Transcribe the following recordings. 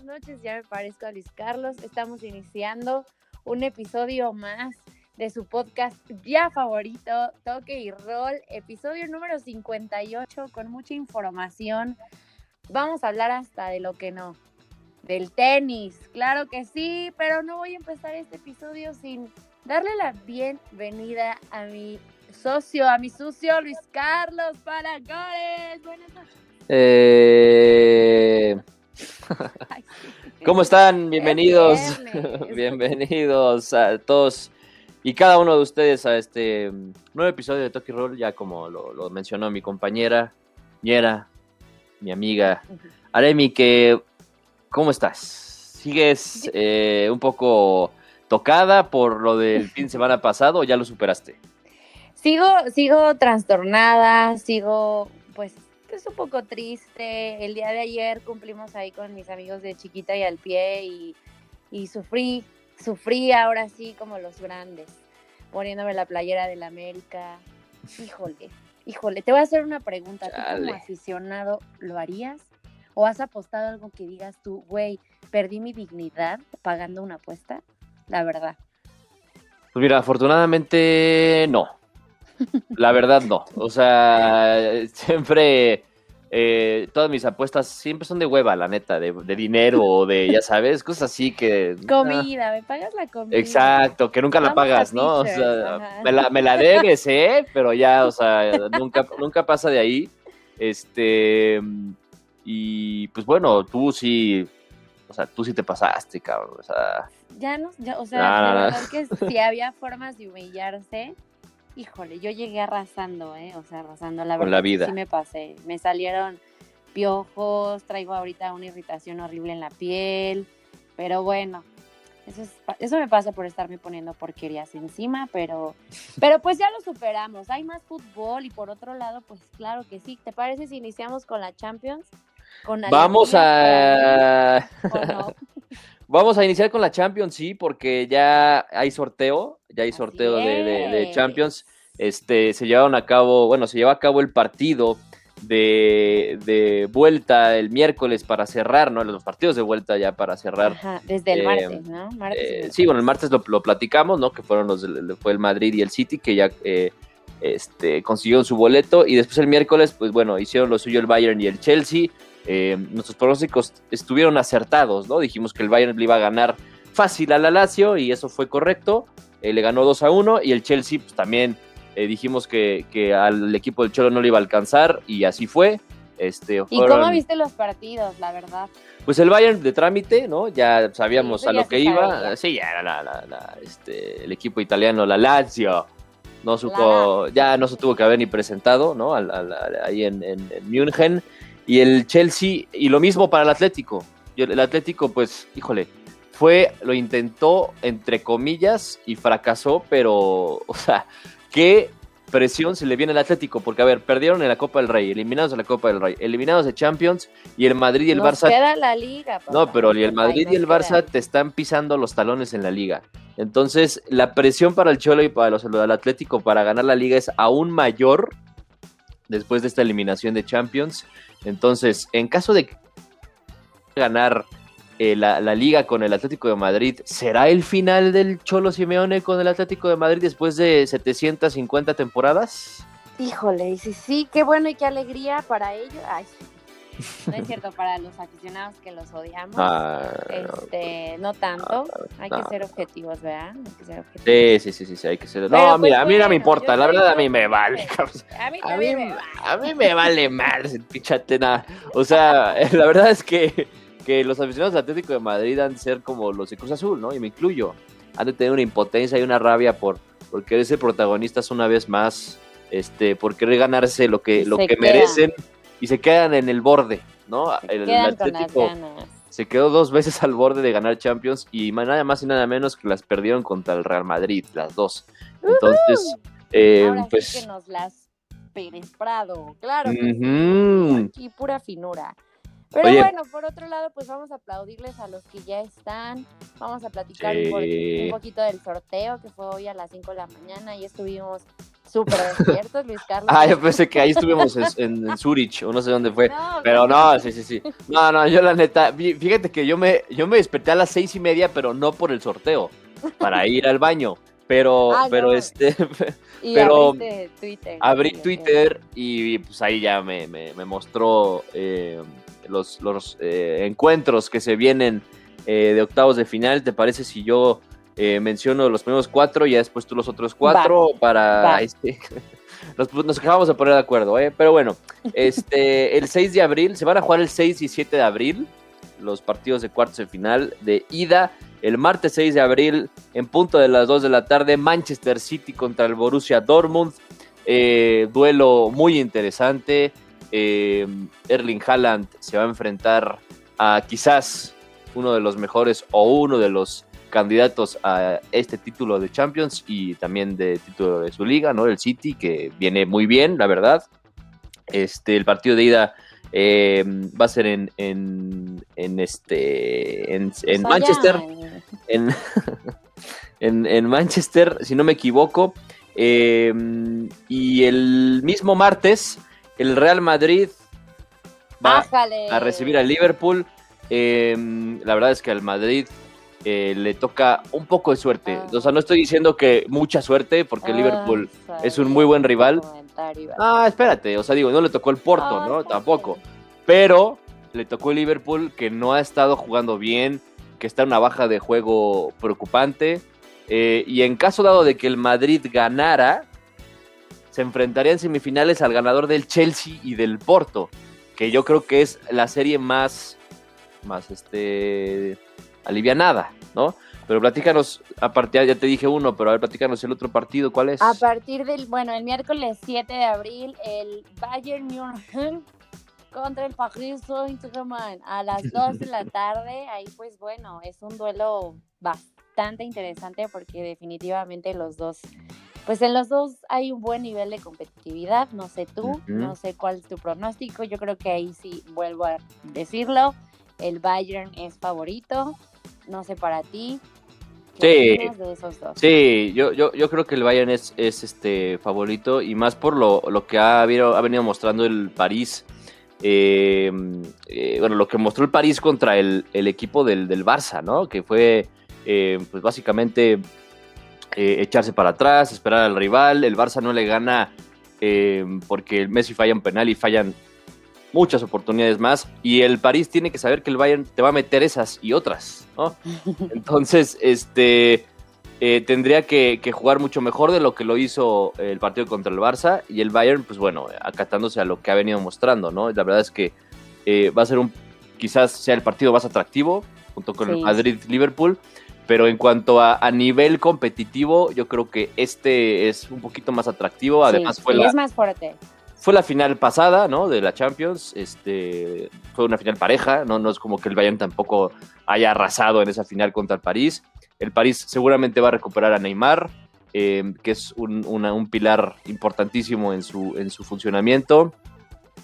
buenas noches, ya me parezco a Luis Carlos. Estamos iniciando un episodio más de su podcast ya favorito, Toque y Roll, episodio número 58 con mucha información. Vamos a hablar hasta de lo que no, del tenis, claro que sí, pero no voy a empezar este episodio sin darle la bienvenida a mi socio, a mi sucio Luis Carlos Paragores. Buenas noches. Eh... ¿Cómo están? Bienvenidos. Bienvenidos a todos y cada uno de ustedes a este mm, nuevo episodio de Toki Roll, ya como lo, mencionó mi compañera, Ñera, mi amiga Aremi, que ¿cómo estás? ¿Sigues eh, un poco tocada por lo del fin de semana pasado o ya lo superaste? Sigo, sigo trastornada, sigo pues es un poco triste. El día de ayer cumplimos ahí con mis amigos de Chiquita y al pie y, y sufrí, sufrí ahora sí como los grandes, poniéndome la playera del América. Híjole, híjole, te voy a hacer una pregunta. ¿Tú como aficionado lo harías? ¿O has apostado algo que digas tú, güey, perdí mi dignidad pagando una apuesta? La verdad. Pues mira, afortunadamente no. La verdad no. O sea, siempre eh, todas mis apuestas siempre son de hueva, la neta, de, dinero o de, ya sabes, cosas así que... Comida, me pagas la comida. Exacto, que nunca la pagas, ¿no? O sea, me la, me la debes, ¿eh? Pero ya, o sea, nunca, nunca pasa de ahí. Este, y pues bueno, tú sí, o sea, tú sí te pasaste, cabrón, o sea... Ya no, ya, o sea, la verdad que si había formas de humillarse, híjole, yo llegué arrasando, ¿eh? O sea, arrasando. La verdad, la vida. sí me pasé. Me salieron piojos, traigo ahorita una irritación horrible en la piel, pero bueno, eso, es, eso me pasa por estarme poniendo porquerías encima, pero, pero pues ya lo superamos. Hay más fútbol y por otro lado, pues claro que sí. ¿Te parece si iniciamos con la Champions? Con Vamos a... Vamos a iniciar con la Champions, sí, porque ya hay sorteo, ya hay sorteo de, Champions. Este, se llevaron a cabo, bueno, se llevó a cabo el partido de, vuelta el miércoles para cerrar, ¿no? Los partidos de vuelta ya para cerrar. Ajá, desde el martes, ¿no? Eh, sí, bueno, el martes lo, platicamos, ¿no? Que fueron los, fue el Madrid y el City que ya eh, este, consiguieron su boleto y después el miércoles, pues bueno, hicieron lo suyo el Bayern y el Chelsea. Eh, nuestros pronósticos estuvieron acertados, ¿no? Dijimos que el Bayern le iba a ganar fácil a la Lazio y eso fue correcto. Eh, le ganó 2 a 1 y el Chelsea pues, también eh, dijimos que, al equipo del Cholo no le iba a alcanzar y así fue. Este, ¿Y cómo viste los partidos, la verdad? Pues el Bayern de trámite, ¿no? Ya sabíamos a lo que iba. Sí, ya era este, el equipo italiano, la Lazio. No supo, ya no se tuvo que haber ni presentado, ¿no? ahí en, en, en München y el Chelsea, y lo mismo para el Atlético. El Atlético, pues, híjole, fue, lo intentó, entre comillas, y fracasó, pero, o sea, qué presión se le viene al Atlético, porque, a ver, perdieron en la Copa del Rey, eliminados de la Copa del Rey, eliminados de Champions, y el Madrid y el Barça... queda la liga. No, pero el Madrid y el Barça te están pisando los talones en la liga. Entonces, la presión para el Cholo y para los, el Atlético para ganar la liga es aún mayor después de esta eliminación de Champions. Entonces, en caso de ganar eh, la, liga con el Atlético de Madrid, ¿será el final del Cholo Simeone con el Atlético de Madrid después de 750 temporadas? Híjole, sí, sí, qué bueno y qué alegría para ellos. Ay, no es cierto, para los aficionados que los odiamos. Ah, este, no tanto. hay que ser objetivos, ¿verdad? Hay que ser objetivos. Sí, sí, sí, sí, hay que ser. no, mira, a mí no me importa. La verdad, a mí me vale. A mí, a mí, me, vale. a mí me vale mal, nada. O sea, la verdad es que, que los aficionados del Atlético de Madrid han de ser como los de Cruz Azul, ¿no? Y me incluyo. Han de tener una impotencia y una rabia por, por querer ser protagonistas una vez más, este, por querer ganarse lo que, lo que merecen y se quedan en el borde, ¿no? el, Atlético se quedó dos veces al borde de ganar Champions y nada más y nada menos que las perdieron contra el Real Madrid, las dos. Entonces, eh, pues... que nos las Pérez Prado, claro. Y pura finura. Pero bueno, por otro lado, pues vamos a aplaudirles a los que ya están. Vamos a platicar un, poquito del sorteo que fue hoy a las 5 de la mañana y estuvimos Súper despiertos, Luis Carlos. Ah, yo pensé que ahí estuvimos en, en, Zurich o no sé dónde fue. pero no, sí, sí, sí. No, no, yo la neta, fíjate que yo me, yo me desperté a las seis y media, pero no por el sorteo, para ir al baño. Pero, ah, pero este, pero Twitter, abrí Twitter y pues ahí ya me, me, mostró eh, los, los eh, encuentros que se vienen eh, de octavos de final. ¿Te parece si yo menciono los primeros cuatro y ya después tú los otros cuatro para este, nos, nos acabamos de poner de acuerdo, Pero bueno, este, el 6 de abril, se van a jugar el 6 y 7 de abril los partidos de cuartos de final de ida. El martes 6 de abril, en punto de las 2 de la tarde, Manchester City contra el Borussia Dortmund. Eh, duelo muy interesante. Eh, Erling Haaland se va a enfrentar a quizás uno de los mejores o uno de los candidatos a este título de Champions y también de título de su liga, ¿no? El City, que viene muy bien, la verdad. Este, el partido de ida eh, va a ser en, en, en este en, en Manchester. En, en, Manchester, si no me equivoco. Eh, y el mismo martes, el Real Madrid va a recibir al Liverpool. Eh, la verdad es que al Madrid le toca un poco de suerte. Ah. O sea, no estoy diciendo que mucha suerte, porque ah, Liverpool es un muy buen rival. Ah, espérate, o sea, digo, no le tocó el Porto, ¿no? Tampoco. Pero le tocó el Liverpool que no ha estado jugando bien, que está en una baja de juego preocupante. Eh, y en caso dado de que el Madrid ganara, se enfrentaría en semifinales al ganador del Chelsea y del Porto, que yo creo que es la serie más, más este, alivianada, ¿no? Pero platícanos, a partir, ya te dije uno, pero a ver, platícanos el otro partido, ¿cuál es? A partir del, bueno, el miércoles 7 de abril, el Bayern Munich contra el Paris Saint-Germain a las 2 de la tarde. Ahí pues bueno, es un duelo bastante interesante porque definitivamente los dos, pues en los dos hay un buen nivel de competitividad. No sé tú, no sé cuál es tu pronóstico. Yo creo que ahí sí vuelvo a decirlo. El Bayern es favorito. No sé para ti. Sí, sí yo, yo, yo creo que el Bayern es, es este favorito y más por lo, lo que ha, ha venido mostrando el París. Eh, eh, bueno, lo que mostró el París contra el, equipo del, del, Barça, ¿no? Que fue, eh, pues básicamente, echarse para atrás, esperar al rival. El Barça no le gana porque el Messi falla un penal y fallan muchas oportunidades más. Y el París tiene que saber que el Bayern te va a meter esas y otras, ¿no? Entonces, este. Eh, tendría que, jugar mucho mejor de lo que lo hizo el partido contra el Barça y el Bayern, pues bueno, acatándose a lo que ha venido mostrando, ¿no? La verdad es que eh, va a ser un, quizás sea el partido más atractivo, junto con el Madrid-Liverpool, pero en cuanto a, nivel competitivo, yo creo que este es un poquito más atractivo, además fue es más fuerte fue la final pasada, ¿no? De la Champions. Este, fue una final pareja, ¿no? No es como que el Bayern tampoco haya arrasado en esa final contra el París. El París seguramente va a recuperar a Neymar, eh, que es un, pilar importantísimo en su, en su funcionamiento.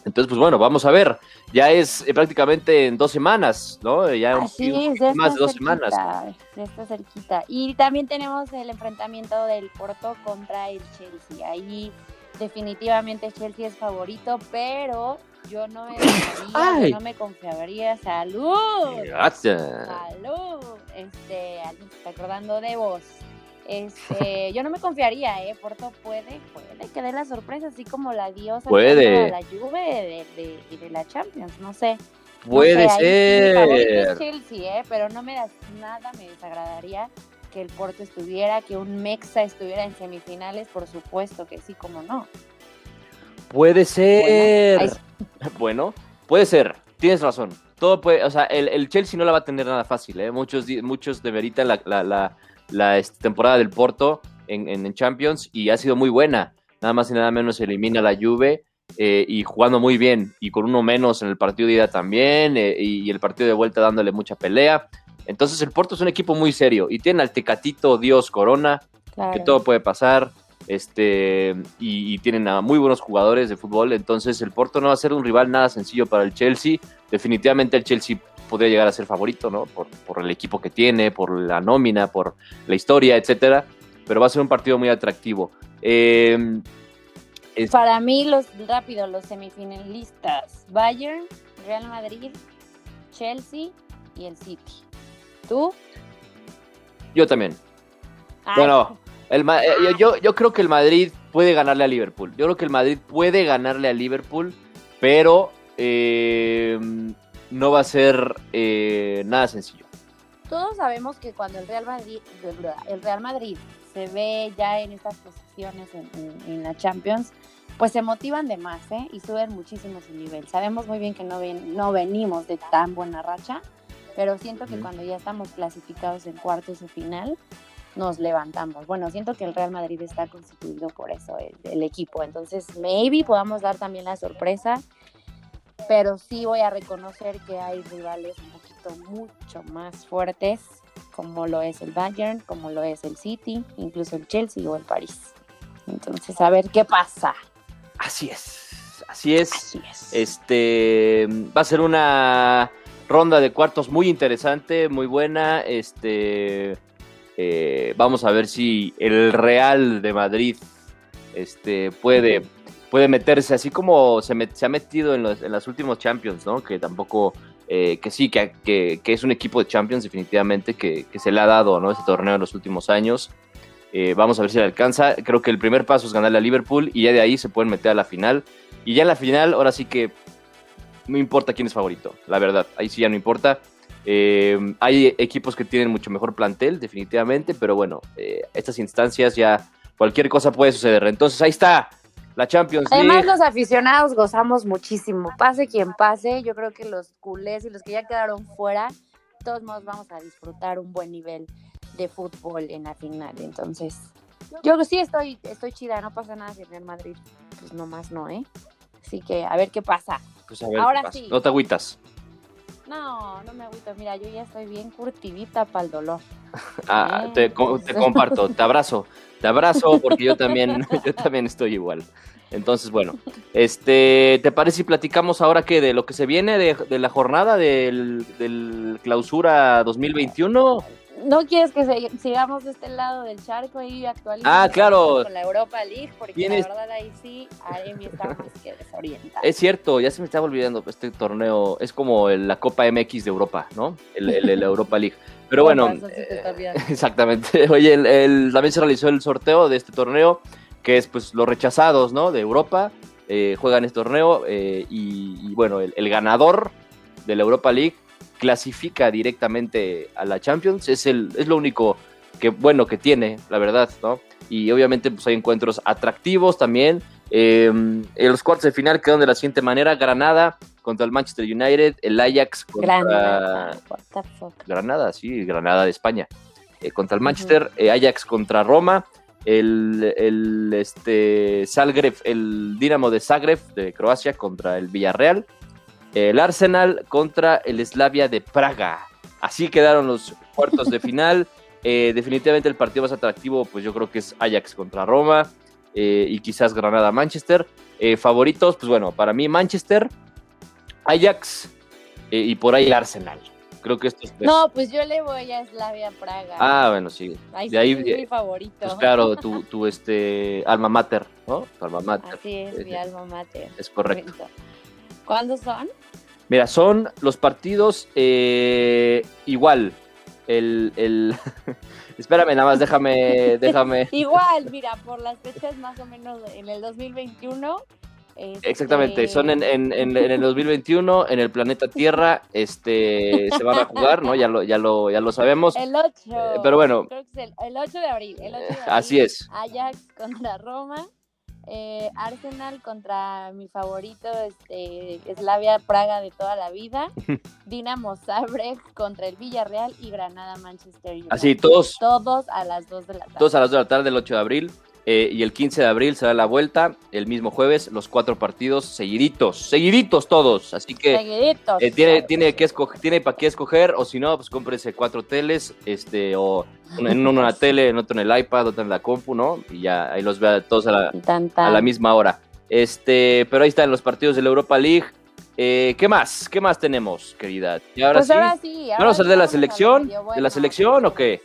Entonces, pues bueno, vamos a ver. Ya es eh, prácticamente en dos semanas, ¿no? Ya más de dos semanas. Ya está cerquita. Y también tenemos el enfrentamiento del Porto contra el Chelsea. Ahí definitivamente Chelsea es favorito, pero yo no me confiaría, no me confiaría. Salud. Salud. Este, alguien se está acordando de vos. Este, yo no me confiaría, eh. Porto puede, puede que dé la sorpresa, así como la diosa puede. la Juve de, de, la Champions, no sé. Puede ser. Chelsea, eh, pero no me da nada, me desagradaría que el Porto estuviera, que un Mexa estuviera en semifinales, por supuesto que sí, como no. Puede ser. Bueno, puede ser. Tienes razón. Todo puede, o sea, el, Chelsea no la va a tener nada fácil, ¿eh? Muchos, muchos demeritan la, la, la, este, temporada del Porto en, en, Champions y ha sido muy buena. Nada más y nada menos elimina la Juve eh, y jugando muy bien y con uno menos en el partido de ida también eh, y, el partido de vuelta dándole mucha pelea. Entonces el Porto es un equipo muy serio y tiene al Tecatito Dios Corona, que todo puede pasar, este y, tienen a muy buenos jugadores de fútbol, entonces el Porto no va a ser un rival nada sencillo para el Chelsea. Definitivamente el Chelsea podría llegar a ser favorito, ¿no? Por, por el equipo que tiene, por la nómina, por la historia, etcétera. Pero va a ser un partido muy atractivo. Em, Para mí, los rápido, los semifinalistas, Bayern, Real Madrid, Chelsea y el City. ¿Tú? Yo también. Bueno, el, eh, yo, yo creo que el Madrid puede ganarle a Liverpool. Yo creo que el Madrid puede ganarle a Liverpool, pero eh, no va a ser eh, nada sencillo. Todos sabemos que cuando el Real Madrid, el Real Madrid se ve ya en estas posiciones en, la Champions, pues se motivan de más ¿eh? y suben muchísimo su nivel. Sabemos muy bien que no, ven, no venimos de tan buena racha, pero siento que cuando ya estamos clasificados en cuartos de final, nos levantamos. Bueno, siento que el Real Madrid está constituido por eso, el, equipo. Entonces, maybe podamos dar también la sorpresa, pero sí voy a reconocer que hay rivales un poquito mucho más fuertes, como lo es el Bayern, como lo es el City, incluso el Chelsea o el París. Entonces, a ver qué pasa. Así es, así es. Así es. Este va a ser una ronda de cuartos muy interesante, muy buena. Este eh, vamos a ver si el Real de Madrid este, puede, puede meterse, así como se, ha metido en, los, las últimos Champions, ¿no? Que tampoco, eh, que sí, que, que, es un equipo de Champions definitivamente que, se le ha dado, ¿no? Este torneo en los últimos años. Eh, vamos a ver si le alcanza. Creo que el primer paso es ganarle a Liverpool y ya de ahí se pueden meter a la final. Y ya en la final, ahora sí que no importa quién es favorito, la verdad. Ahí sí ya no importa. Eh, hay equipos que tienen mucho mejor plantel, definitivamente, pero bueno, eh, estas instancias ya cualquier cosa puede suceder. Entonces ahí está la Champions League. Además, los aficionados gozamos muchísimo. Pase quien pase, yo creo que los culés y los que ya quedaron fuera, todos modos vamos a disfrutar un buen nivel de fútbol en la final. Entonces, yo sí estoy, estoy chida, no pasa nada si el Madrid, pues nomás no, ¿eh? Así que a ver qué pasa. Pues Ahora sí. No te agüitas. No, no me agüito. Mira, yo ya estoy bien curtidita para el dolor. ah, te, comparto, te abrazo, te abrazo porque yo también, yo también estoy igual. Entonces, bueno, este, ¿te parece si platicamos ahora qué? De lo que se viene de, la jornada del, del clausura 2021? No quieres que sigamos de este lado del charco y actualizar ah, claro. con la Europa League, porque la verdad ahí sí, Aremi está más que desorientada. Es cierto, ya se me estaba olvidando, este torneo es como la Copa MX de Europa, ¿no? El, Europa League. Pero bueno, eh, exactamente. Oye, el, también se realizó el sorteo de este torneo, que es pues los rechazados, ¿no? De Europa, eh, juegan este torneo eh, y, y, bueno, el ganador de la Europa League clasifica directamente a la Champions. Es, el, es lo único que bueno que tiene, la verdad, ¿no? Y obviamente pues hay encuentros atractivos también. Em, en los cuartos de final quedan de la siguiente manera: Granada contra el Manchester United, el Ajax contra Granada, Granada sí, Granada de España. Eh, contra el Manchester, eh, Ajax contra Roma, el, el este, el Dinamo de Zagreb de Croacia contra el Villarreal, el Arsenal contra el Slavia de Praga. Así quedaron los cuartos de final. Eh, definitivamente el partido más atractivo, pues yo creo que es Ajax contra Roma eh, y quizás Granada-Manchester. Eh, favoritos, pues bueno, para mí Manchester, Ajax y por ahí el Arsenal. Creo que estos No, pues yo le voy a Slavia Praga. Ah, bueno, sí. De ahí, es mi favorito. Pues claro, tu, tu, este, alma mater, ¿no? Tu alma mater. Así es, mi alma mater. Es correcto. ¿Cuándo son? Mira, son los partidos eh, igual. El, el... Espérame, nada más, déjame, déjame. igual, mira, por las fechas más o menos en el 2021. Este, Exactamente, son en, en, en, el 2021, en el planeta Tierra, este, se van a jugar, ¿no? Ya lo, ya lo, ya lo sabemos. El 8. Eh, pero bueno. Creo que es el, 8 de abril. El 8 de abril Así es. Ajax contra Roma. Eh, Arsenal contra mi favorito, este, Slavia Praga de toda la vida, Dinamo Zagreb contra el Villarreal y Granada Manchester United. Así, todos. Todos a las 2 de la tarde. Todos a las 2 de la tarde del 8 de abril. Eh, y el 15 de abril será la vuelta, el mismo jueves, los cuatro partidos seguiditos, seguiditos todos. Así que eh, tiene, tiene, que escoger, tiene para qué escoger, o si no, pues cómprese cuatro teles, este, o en uno en la tele, en otro en el iPad, otro en la compu, ¿no? Y ya ahí los vea todos a la, a la misma hora. Este, pero ahí están los partidos de la Europa League. Eh, ¿Qué más? ¿Qué más tenemos, querida? Y ahora pues sí. Ahora sí ¿Vamos a de la selección? ¿De la selección o qué?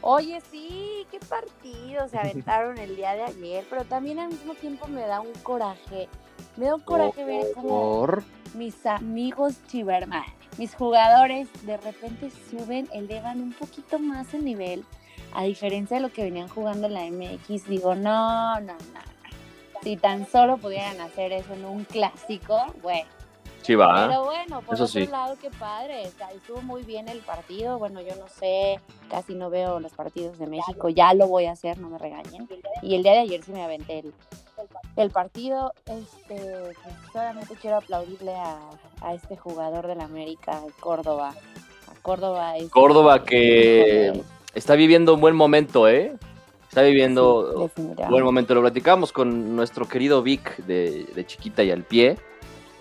Oye, sí, qué partido se aventaron el día de ayer, pero también al mismo tiempo me da un coraje. Me da un coraje ver cómo mis amigos Chiverman, mis jugadores, de repente suben, elevan un poquito más el nivel, a diferencia de lo que venían jugando en la MX. Digo, no, no, no. Si tan solo pudieran hacer eso en un clásico, bueno Sí, va. Pero bueno, por otro lado, qué padre. estuvo muy bien el partido. Bueno, yo no sé, casi no veo los partidos de México. Ya lo voy a hacer, no me regañen. Y el día de ayer sí me aventé el, el partido. Este, solamente quiero aplaudirle a, a este jugador del América, Córdoba. A Córdoba es. Córdoba que está viviendo un buen momento, ¿eh? Está viviendo un buen momento. Lo platicamos con nuestro querido Vic de, de Chiquita y al pie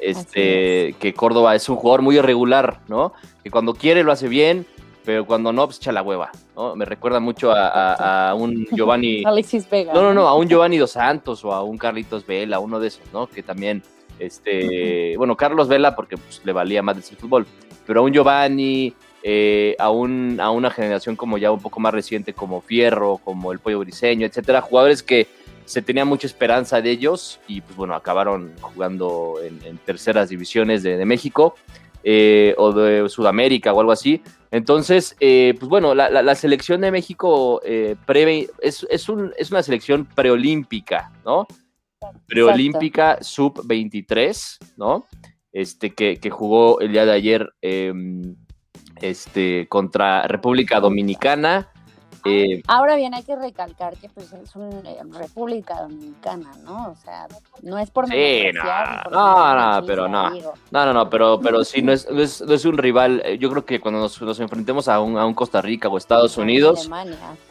este, que Córdoba es un jugador muy irregular, ¿no? Que cuando quiere lo hace bien, pero cuando no, pues echa la hueva, ¿no? Me recuerda mucho a, un Giovanni... Alexis Vega. No, no, no, a un Giovanni Dos Santos o a un Carlitos Vela, uno de esos, ¿no? Que también, este, bueno, Carlos Vela porque pues, le valía más el fútbol, pero a un Giovanni, eh, a, un, a una generación como ya un poco más reciente, como Fierro, como el Pollo Briseño, etcétera, jugadores que se tenía mucha esperanza de ellos y pues bueno, acabaron jugando en, terceras divisiones de, México eh, o de Sudamérica o algo así. Entonces, eh, pues bueno, la, selección de México eh, es, es, un, es, una selección preolímpica, ¿no? Preolímpica sub-23, ¿no? Este, que, que, jugó el día de ayer em, este, contra República Dominicana eh, Ahora bien, hay que recalcar que pues, es una eh, República Dominicana, ¿no? O sea, no es por sí, no, no, no, pero no. No, no, no, pero, pero sí, no es, no es, un rival. Eh, yo creo que cuando nos, nos enfrentemos a un, a un, Costa Rica o Estados Unidos,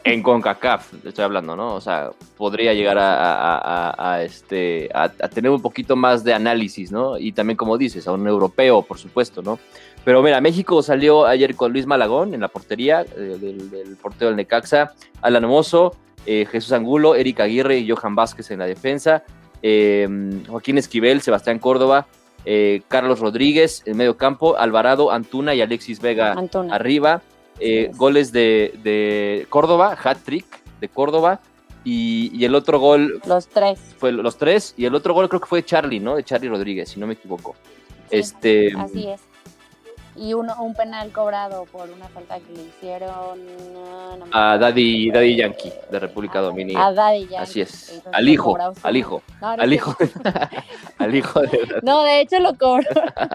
en CONCACAF, estoy hablando, ¿no? O sea, podría llegar a, a, a este, a, tener un poquito más de análisis, ¿no? Y también, como dices, a un europeo, por supuesto, ¿no? Pero mira, México salió ayer con Luis Malagón en la portería, eh, del, portero del Necaxa, Alan Mozo, eh, Jesús Angulo, Eric Aguirre y Johan Vázquez en la defensa, em, Joaquín Esquivel, Sebastián Córdoba, eh, Carlos Rodríguez en medio campo, Alvarado, Antuna y Alexis Vega arriba. goles de, Córdoba, hat-trick de Córdoba. Y, el otro gol. Los tres. Fue los tres. Y el otro gol creo que fue de Charlie, ¿no? De Charlie Rodríguez, si no me equivoco. este, así es y uno, un penal cobrado por una falta que le hicieron a Daddy, Daddy Yankee de República Dominicana. A Daddy Yankee. Así es. al hijo, al hijo, al hijo, al hijo de No, de hecho lo cobró.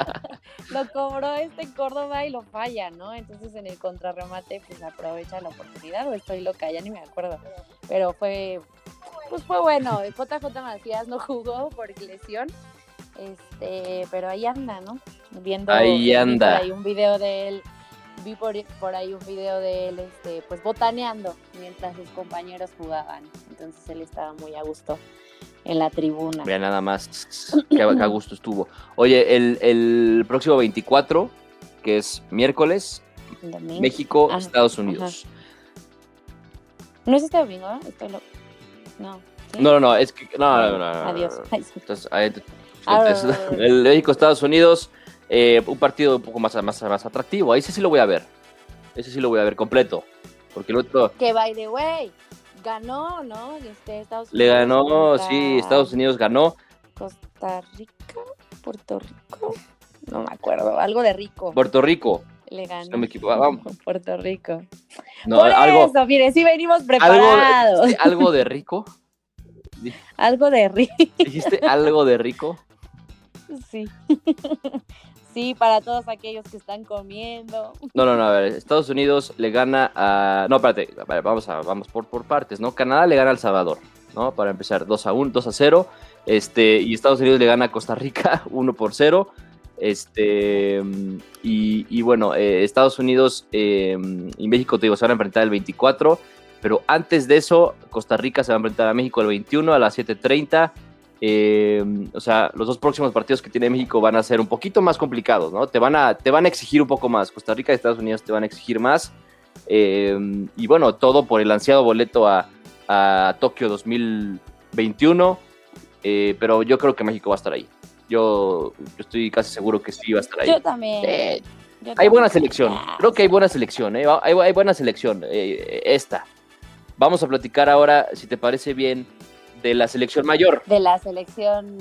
lo cobró este Córdoba y lo falla, ¿no? Entonces en el contrarremate pues aprovecha la oportunidad o estoy loca, ya ni me acuerdo. Pero fue pues fue bueno. JJ Macías no jugó por lesión este, pero ahí anda, ¿no? Viendo ahí anda. un video de él, vi por, ahí un video de él, este, pues botaneando mientras sus compañeros jugaban. Entonces él estaba muy a gusto en la tribuna. Vea nada más qué a gusto estuvo. Oye, el, próximo 24, que es miércoles, México, ah, Estados Unidos. ¿No es este domingo? Estoy No. No, no, no, es que. No, no, no. Adiós. Entonces, ahí el México-Estados Unidos, eh, un partido un poco más, más, más atractivo. Ahí sí, sí lo voy a ver. Ese sí lo voy a ver completo. Porque el otro. Que by the way, ganó, ¿no? Este, Estados Unidos. Le ganó, sí, Estados Unidos ganó. Costa Rica, Puerto Rico. No me acuerdo, algo de rico. Puerto Rico. Le ganó. No me equivoco. Vamos. Puerto Rico. No, Por algo, eso, mire, sí venimos preparados. Algo, algo de rico. algo de rico. ¿Dijiste algo de rico? Sí. sí, para todos aquellos que están comiendo. No, no, no, a ver, Estados Unidos le gana a... No, espérate, vamos, a, vamos por, por partes, ¿no? Canadá le gana a El Salvador, ¿no? Para empezar, 2 a 1, 2 a 0. Este, y Estados Unidos le gana a Costa Rica 1 por 0. Este, y, bueno, eh, Estados Unidos eh, y México, te digo, se van a enfrentar el 24. Pero antes de eso, Costa Rica se va a enfrentar a México el 21 a las 7.30. Eh, o sea, los dos próximos partidos que tiene México van a ser un poquito más complicados, ¿no? Te van a, te van a exigir un poco más. Costa Rica y Estados Unidos te van a exigir más. Eh, y bueno, todo por el ansiado boleto a, Tokio 2021. Eh, pero yo creo que México va a estar ahí. Yo, estoy casi seguro que sí va a estar ahí. Yo también. hay buena selección. Creo que hay buena selección. ¿eh? Hay, buena selección. Eh, esta. Vamos a platicar ahora, si te parece bien, de la selección mayor. De la selección.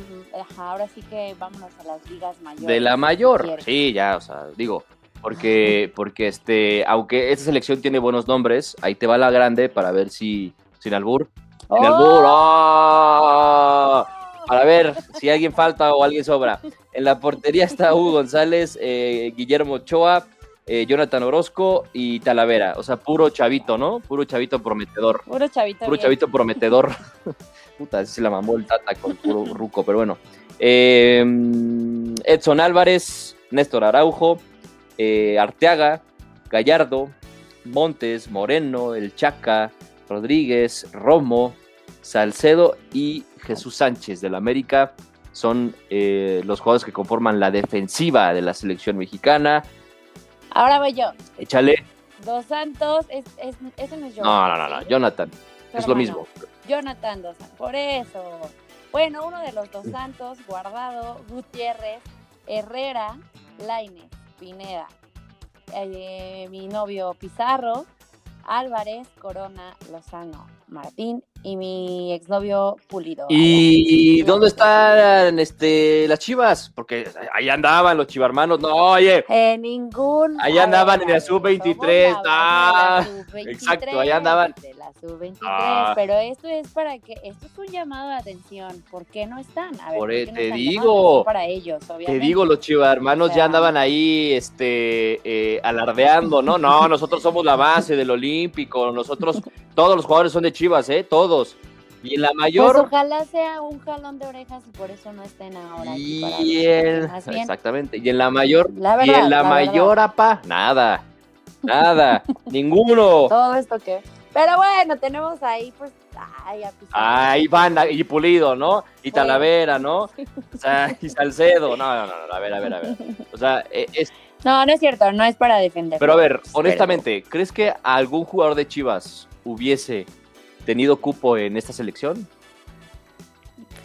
ahora sí que vámonos a las ligas mayores. De la mayor. Sí, ya, o sea, digo. Porque, porque este, aunque esta selección tiene buenos nombres, ahí te va la grande para ver si. Sin albur. Sin albur. ¡Oh! Para ver si alguien falta o alguien sobra. En la portería está Hugo González, eh, Guillermo Ochoa, eh, Jonathan Orozco y Talavera. O sea, puro chavito, ¿no? Puro chavito prometedor. Puro chavito. Puro chavito prometedor. Puta, se la mamó el tata con puro ruco, pero bueno. Em, Edson Álvarez, Néstor Araujo, eh, Arteaga, Gallardo, Montes, Moreno, El Chaca, Rodríguez, Romo, Salcedo y Jesús Sánchez del América son eh, los jugadores que conforman la defensiva de la selección mexicana. Ahora voy yo. Échale. Dos Santos, es, es, ese no es Jonathan. No, no, no, Jonathan. es lo mismo. Jonathan Dos Santos, por eso. Bueno, uno de los Dos Santos, Guardado, Gutiérrez, Herrera, Laines, Pineda, eh, mi novio Pizarro, Álvarez, Corona, Lozano, Martín y mi exnovio Pulido. ¿Y dónde están este, las chivas? Porque ahí andaban los chivarmanos. No, oye. En ningún. Ahí andaban en la sub-23. Ah, exacto, ahí andaban. De la sub-23. Ah. Pero esto es para que. Esto es un llamado de atención. ¿Por qué no están? A ver, Por, e, te digo. Para ellos, obviamente. Te digo, los chivarmanos ya andaban ahí este, eh, alardeando, ¿no? No, nosotros somos la base del Olímpico. Nosotros, todos los jugadores son de chivas, ¿eh? Todos. Y en la mayor. Pues ojalá sea un jalón de orejas y por eso no estén ahora. Y exactamente. Y en la mayor. y en la, mayor, apa, nada. Nada. ninguno. Todo esto que. Pero bueno, tenemos ahí, pues. Ay, Ahí van, y Pulido, ¿no? Y Talavera, ¿no? O sea, y Salcedo. No, no, no, a ver, a ver, a ver. O sea, e, es. No, no es cierto, no es para defender. Pero a ver, honestamente, ¿crees que algún jugador de Chivas hubiese tenido cupo en esta selección?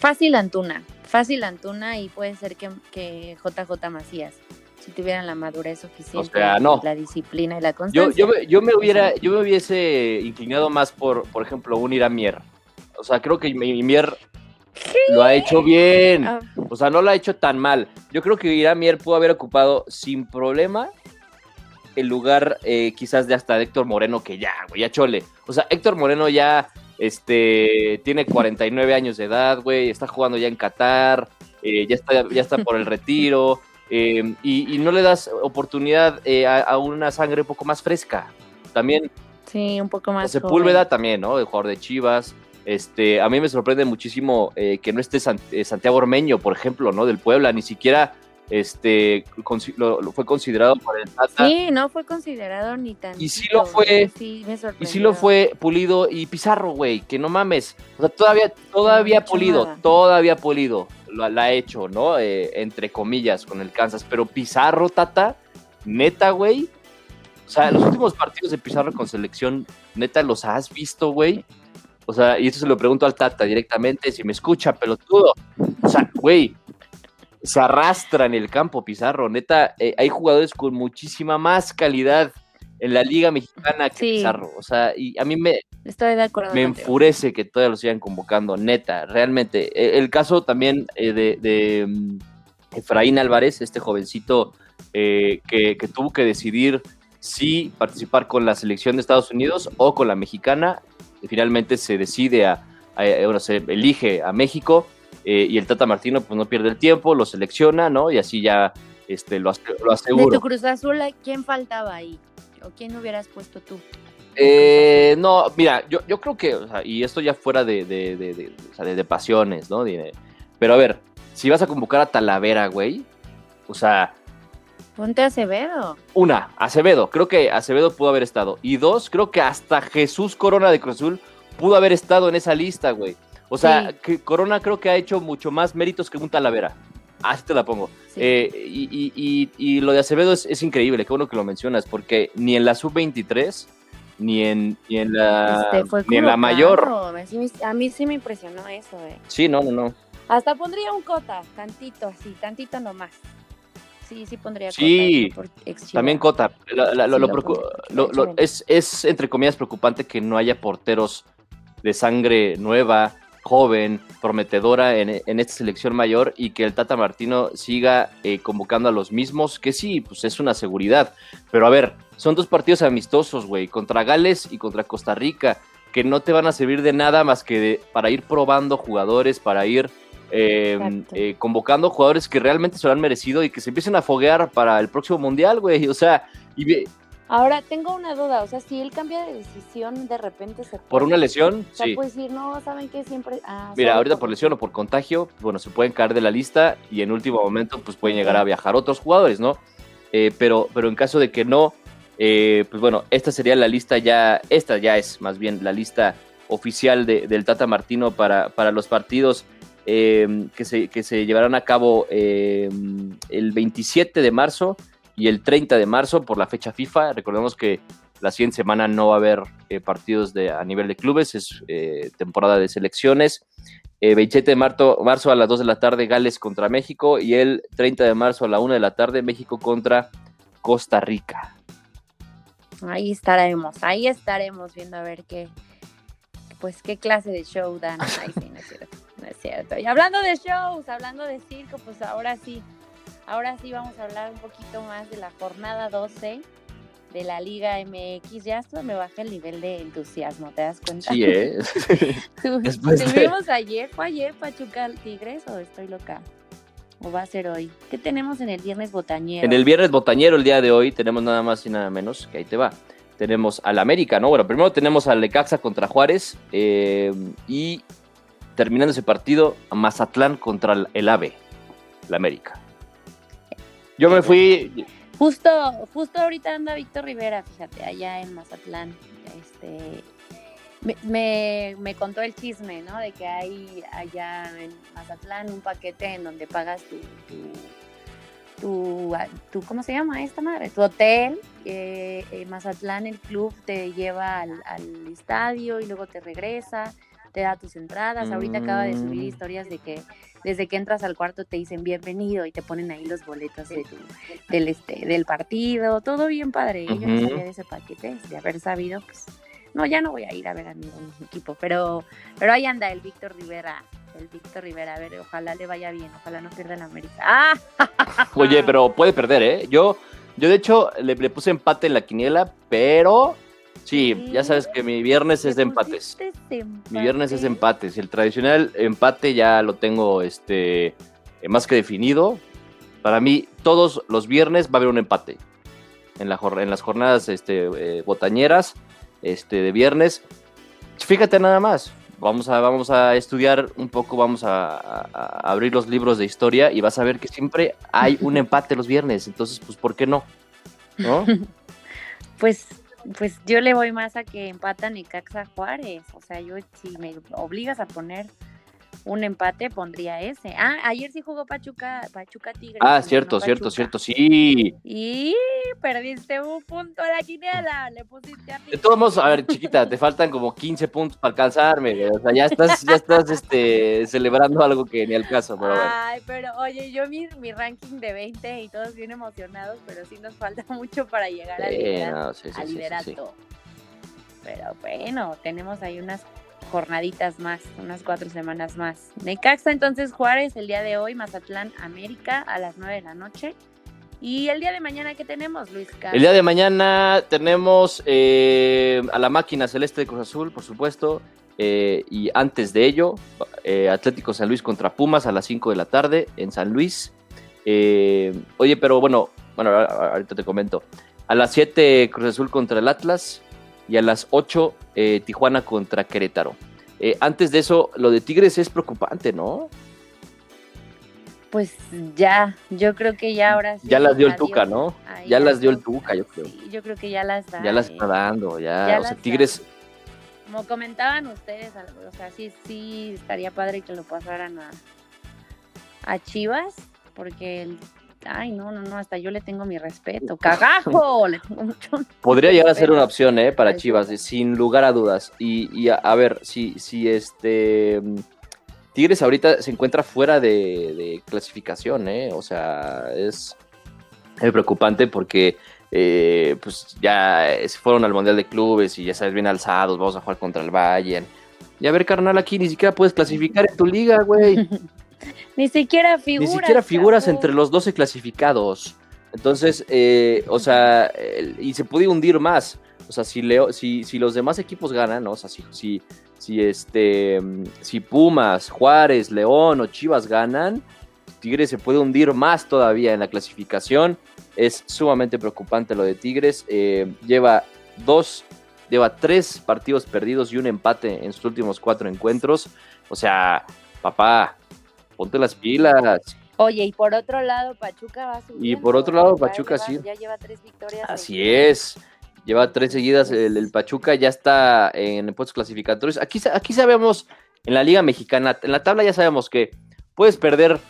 Fácil Antuna, fácil Antuna y puede ser que, que JJ Macías, si tuvieran la madurez suficiente, la disciplina y la constancia. Yo, me hubiera, yo me hubiese inclinado más por, por ejemplo, un Iramier. O sea, creo que Iramier lo ha hecho bien. Ah. O sea, no lo ha hecho tan mal. Yo creo que Iramier pudo haber ocupado sin problema el lugar eh, quizás de hasta Héctor Moreno, que ya, güey, ya chole. O sea, Héctor Moreno ya este, tiene 49 años de edad, güey, está jugando ya en Qatar, eh, ya, está, ya está por el retiro, eh, y, no le das oportunidad a, una sangre un poco más fresca. También. Sí, un poco más. Sepúlveda también, ¿no? El jugador de Chivas. Este, a mí me sorprende muchísimo que no esté Santiago Ormeño, por ejemplo, ¿no? Del Puebla, ni siquiera este lo, fue considerado por el Tata. Sí, no fue considerado ni tan. Y sí lo fue. y sí lo fue Pulido y Pizarro, güey, que no mames. O sea, todavía, todavía Pulido, todavía Pulido lo, ha hecho, ¿no? Eh, entre comillas, con el Kansas. Pero Pizarro, Tata, neta, güey. O sea, los últimos partidos de Pizarro con selección, neta, ¿los has visto, güey? O sea, y esto se lo pregunto al Tata directamente, si me escucha, pelotudo. O sea, güey, se arrastra en el campo Pizarro. Neta, eh, hay jugadores con muchísima más calidad en la Liga Mexicana que Pizarro. O sea, y a mí me, Estoy de acuerdo me enfurece que todavía lo sigan convocando, neta, realmente. E, el, caso también eh, de, mm, Efraín Álvarez, este jovencito eh, que, tuvo que decidir si participar con la selección de Estados Unidos o con la mexicana. Y finalmente se decide a, a, se elige a México eh, y el Tata Martino pues no pierde el tiempo, lo selecciona, ¿no? Y así ya este, lo, lo asegura. De tu Cruz Azul, ¿quién faltaba ahí? ¿O quién hubieras puesto tú? Eh, no, mira, yo, yo creo que, o sea, y esto ya fuera de, de, de, o sea, de, pasiones, ¿no? pero a ver, si vas a convocar a Talavera, güey, o sea... Ponte a Acevedo. Una, Acevedo, creo que Acevedo pudo haber estado. Y dos, creo que hasta Jesús Corona de Cruz Azul pudo haber estado en esa lista, güey. O sea, que Corona creo que ha hecho mucho más méritos que un Talavera. Así te la pongo. Eh, y, lo de Acevedo es, increíble, qué bueno que lo mencionas, porque ni en la sub-23, ni en, ni en la, este, ni en la mayor. A mí sí me impresionó eso. Eh. Sí, no, no, no. Hasta pondría un cota, tantito, así, tantito nomás. sí, sí pondría sí, también Cota. es, es, entre comillas, preocupante que no haya porteros de sangre nueva, joven, prometedora en, esta selección mayor y que el Tata Martino siga eh, convocando a los mismos, que sí, pues es una seguridad. Pero a ver, son dos partidos amistosos, güey, contra Gales y contra Costa Rica, que no te van a servir de nada más que para ir probando jugadores, para ir em, eh, convocando jugadores que realmente se lo han merecido y que se empiecen a foguear para el próximo mundial, güey. O sea, y, Ahora tengo una duda, o sea, si él cambia de decisión de repente se por una lesión, o sea, pues decir, no, saben que siempre ah, Mira, ahorita por lesión o por contagio, bueno, se pueden caer de la lista y en último momento pues pueden llegar a viajar otros jugadores, ¿no? Eh, pero pero en caso de que no, eh, pues bueno, esta sería la lista ya, esta ya es más bien la lista oficial de, del Tata Martino para, para los partidos eh, que, se, que se llevarán a cabo el 27 de marzo y el 30 de marzo por la fecha FIFA. Recordemos que la siguiente semana no va a haber eh, partidos de, a nivel de clubes, es eh, temporada de selecciones. 27 eh, de marzo, marzo a las 2 de la tarde Gales contra México y el 30 de marzo a la 1 de la tarde México contra Costa Rica. Ahí estaremos, ahí estaremos viendo a ver qué, pues qué clase de show dan. Ay, sí, no es cierto, no es cierto. Y hablando de shows, hablando de circo, pues ahora sí, Ahora sí vamos a hablar un poquito más de la jornada 12 de la Liga MX. Ya esto me baja el nivel de entusiasmo, ¿te das cuenta? Sí, ¿eh? ¿Tuvimos ayer? ¿Fue ayer Pachuca Tigres o estoy loca? ¿O va a ser hoy? ¿Qué tenemos en el viernes botañero? En el viernes botañero el día de hoy tenemos nada más y nada menos, que ahí te va. Tenemos al América, ¿no? Bueno, primero tenemos al Lecaxa contra Juárez eh, y terminando ese partido, Mazatlán contra el AVE, la América. Yo me fui. Justo, justo ahorita anda Víctor Rivera, fíjate, allá en Mazatlán. Este, me, me, contó el chisme, ¿no? De que hay allá en Mazatlán un paquete en donde pagas tu, tu, tu, ¿cómo se llama esta madre? Tu hotel. Eh, Mazatlán, el club te lleva al, al, estadio y luego te regresa, te da tus entradas. Ahorita acaba de subir mm. historias de que desde que entras al cuarto te dicen bienvenido y te ponen ahí los boletos del, este, del partido, todo bien padre. Yo no sabía de ese paquete, de haber sabido, pues no, ya no voy a ir a ver a ningún equipo, pero, pero ahí anda el Víctor Rivera, el Víctor Rivera, a ver, ojalá le vaya bien, ojalá no pierda la América. ¡Ah! Oye, pero puede perder, ¿eh? Yo, yo de hecho le, le puse empate en la quiniela, pero Sí, ya sabes que mi viernes es de empates. Mi viernes es de empates. El tradicional empate ya lo tengo este, más que definido. Para mí, todos los viernes va a haber un empate. En, la, en las jornadas este, eh, botañeras este, de viernes. Fíjate nada más. Vamos a, vamos a estudiar un poco, vamos a, a abrir los libros de historia y vas a ver que siempre hay un empate los viernes. Entonces, pues, ¿por qué no? ¿No? pues pues yo le voy más a que empatan Caxa Juárez. O sea, yo si me obligas a poner un empate pondría ese. Ah, ayer sí jugó Pachuca, Pachuca Tigres. Ah, cierto, cierto, cierto, sí. Y perdiste un punto a la quiniela, le pusiste a De todos modos, a ver, chiquita, te faltan como 15 puntos para alcanzarme, o sea, ya estás, ya estás este, celebrando algo que ni al caso, pero Ay, pero oye, yo mi, mi ranking de 20 y todos bien emocionados, pero sí nos falta mucho para llegar al, liderato. Pero bueno, tenemos ahí unas jornaditas más, unas cuatro semanas más. Necaxa entonces Juárez el día de hoy, Mazatlán América a las nueve de la noche. Y el día de mañana, ¿qué tenemos, Luis Carlos? El día de mañana tenemos eh, a la máquina celeste de Cruz Azul, por supuesto. Eh, y antes de ello, eh, Atlético San Luis contra Pumas a las 5 de la tarde en San Luis. oye, pero bueno, bueno, ahorita te comento. A las 7 Cruz Azul contra el Atlas y a las 8 eh, Tijuana contra Querétaro. Eh, antes de eso, lo de Tigres es preocupante, ¿no? Pues ya, yo creo que ya ahora sí. Ya las dio el Tuca, ¿no? ya las dio el Tuca, yo creo. Sí, yo creo que ya las da. Ya las está dando, ya. o sea, Tigres. Como comentaban ustedes, o sea, sí, sí estaría padre que lo pasaran a, a Chivas, porque el ay, no, no, no, hasta yo le tengo mi respeto. ¡Cagajo! le tengo mucho. Podría llegar a ser una opción, ¿eh? Para Chivas, sin lugar a dudas. Y, a, ver, si, si este. Tigres ahorita se encuentra fuera de, clasificación, ¿eh? O sea, es. Es preocupante porque eh, pues ya se fueron al Mundial de Clubes y ya sabes, bien alzados, vamos a jugar contra el Bayern. Y a ver, carnal, aquí ni siquiera puedes clasificar en tu liga, güey. ni siquiera figuras. Ni siquiera figuras entre los 12 clasificados. Entonces, eh, o sea, y se puede hundir más. O sea, si, Leo, si, si los demás equipos ganan, ¿no? o sea, si, si, si, este, si Pumas, Juárez, León o Chivas ganan, Tigres se puede hundir más todavía en la clasificación. Es sumamente preocupante lo de Tigres. Eh, lleva dos, lleva tres partidos perdidos y un empate en sus últimos cuatro encuentros. O sea, papá, ponte las pilas. Oye, y por otro lado, Pachuca va subiendo. Y por otro lado, Pachuca sí. Ya lleva tres victorias. Así es. Lleva tres seguidas. El, Pachuca ya está en puestos clasificatorios. Aquí, aquí sabemos, en la Liga Mexicana, en la tabla ya sabemos que puedes perder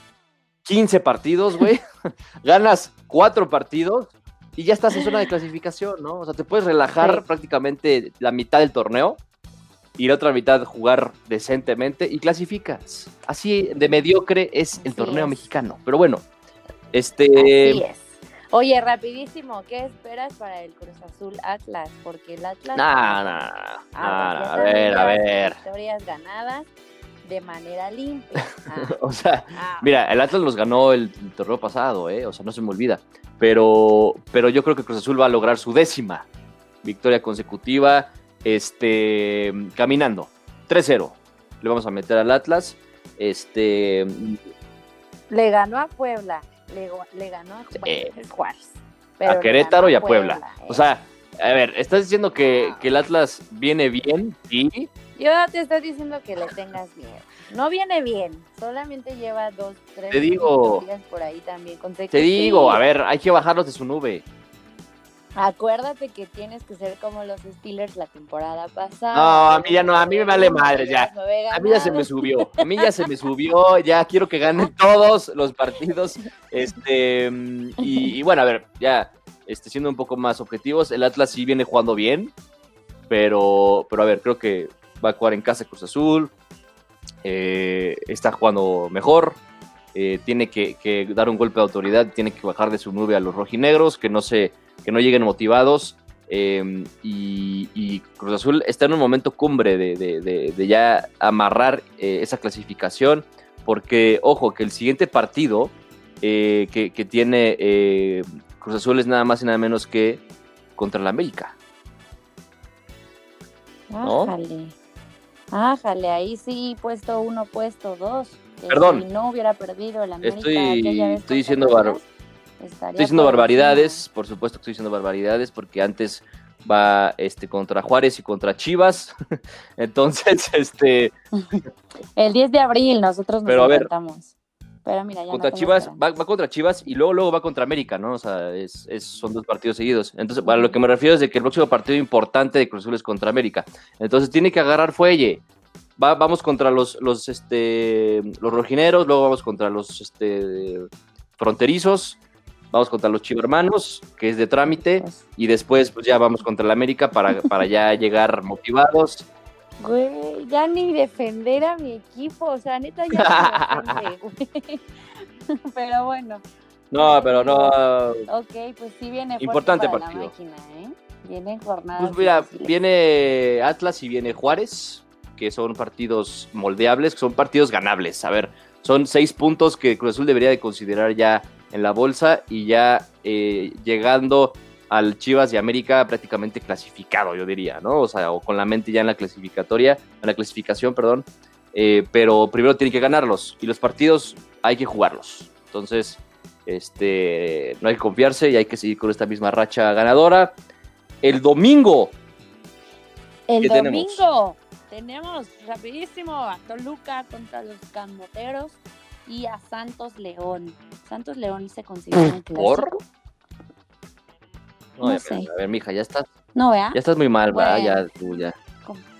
15 partidos, güey, ganas 4 partidos y ya estás en zona de clasificación, ¿no? O sea, te puedes relajar prácticamente la mitad del torneo y la otra mitad jugar decentemente y clasificas. Así de mediocre es el torneo mexicano. Pero bueno, este... Así es. Oye, rapidísimo, ¿qué esperas para el Cruz Azul Atlas? Porque el Atlas... Nah, nah, nah, a ver, a ver. Victorias ganadas de manera limpia. o sea, ah. mira, el Atlas los ganó el, torneo pasado, ¿eh? O sea, no se me olvida. Pero, pero yo creo que Cruz Azul va a lograr su décima victoria consecutiva, este, caminando. 3-0. Le vamos a meter al Atlas. Este. Le ganó a Puebla. Le, ganó a Juárez. a Querétaro y a Puebla. O sea, a ver, estás diciendo que, que el Atlas viene bien, sí, yo te estoy diciendo que le tengas miedo. No viene bien, solamente lleva dos, tres te digo, por ahí también. te digo, a ver, hay que bajarlos de su nube. Acuérdate que tienes que ser como los Steelers la temporada pasada. No, a mí ya no, a mí me vale madre ya. A mí ya se me subió, a mí ya se me subió, ya quiero que ganen todos los partidos. Este, y, y bueno, a ver, ya este, siendo un poco más objetivos, el Atlas sí viene jugando bien, pero, pero a ver, creo que va a jugar en casa Cruz Azul, eh, está jugando mejor, eh, tiene que, dar un golpe de autoridad, tiene que bajar de su nube a los rojinegros, que no, se, que no lleguen motivados. Eh, y, Cruz Azul está en un momento cumbre de, ya amarrar esa clasificación, porque, ojo, que el siguiente partido que, que, tiene Cruz Azul es nada más y nada menos que contra la América. Ájale, ahí sí, puesto uno, puesto dos. Perdón. Si no hubiera perdido el América estoy, estoy diciendo, estoy diciendo barbaridades, por supuesto que estoy diciendo barbaridades, porque antes va este contra Juárez y contra Chivas. Entonces, este. el 10 de abril nosotros nos Pero pero mira, ya contra Chivas, va, contra Chivas y luego, luego va contra América, ¿no? O sea, es, son dos partidos seguidos. Entonces, a lo que me refiero es de que el próximo partido importante de Cruz Azul es contra América. Entonces tiene que agarrar fuelle. Va, vamos contra los, los, este, los rojineros, luego vamos contra los este, fronterizos, vamos contra los chivermanos, que es de trámite, pues. y después pues ya vamos contra el América para, para ya llegar motivados Güey, ya ni defender a mi equipo, o sea, neta ya no güey. Pero bueno. No, pero no. Ok, pues sí viene Importante para partido. la máquina, ¿eh? Vienen jornadas. Pues mira, viene Atlas y viene Juárez, que son partidos moldeables, que son partidos ganables. A ver, son seis puntos que Cruz Azul debería de considerar ya en la bolsa y ya eh, llegando al Chivas de América prácticamente clasificado, yo diría, ¿no? O sea, o con la mente ya en la clasificatoria, en la clasificación, perdón. Eh, pero primero tiene que ganarlos y los partidos hay que jugarlos. Entonces, este, no hay que confiarse y hay que seguir con esta misma racha ganadora. El domingo. El domingo tenemos? rapidísimo a Toluca contra los Camoteros y a Santos León. Santos León se considera un clásico. ¿Por? No, sé. A ver, mija, ya estás. No, vea. Ya estás muy mal, va, ya, tú, ya.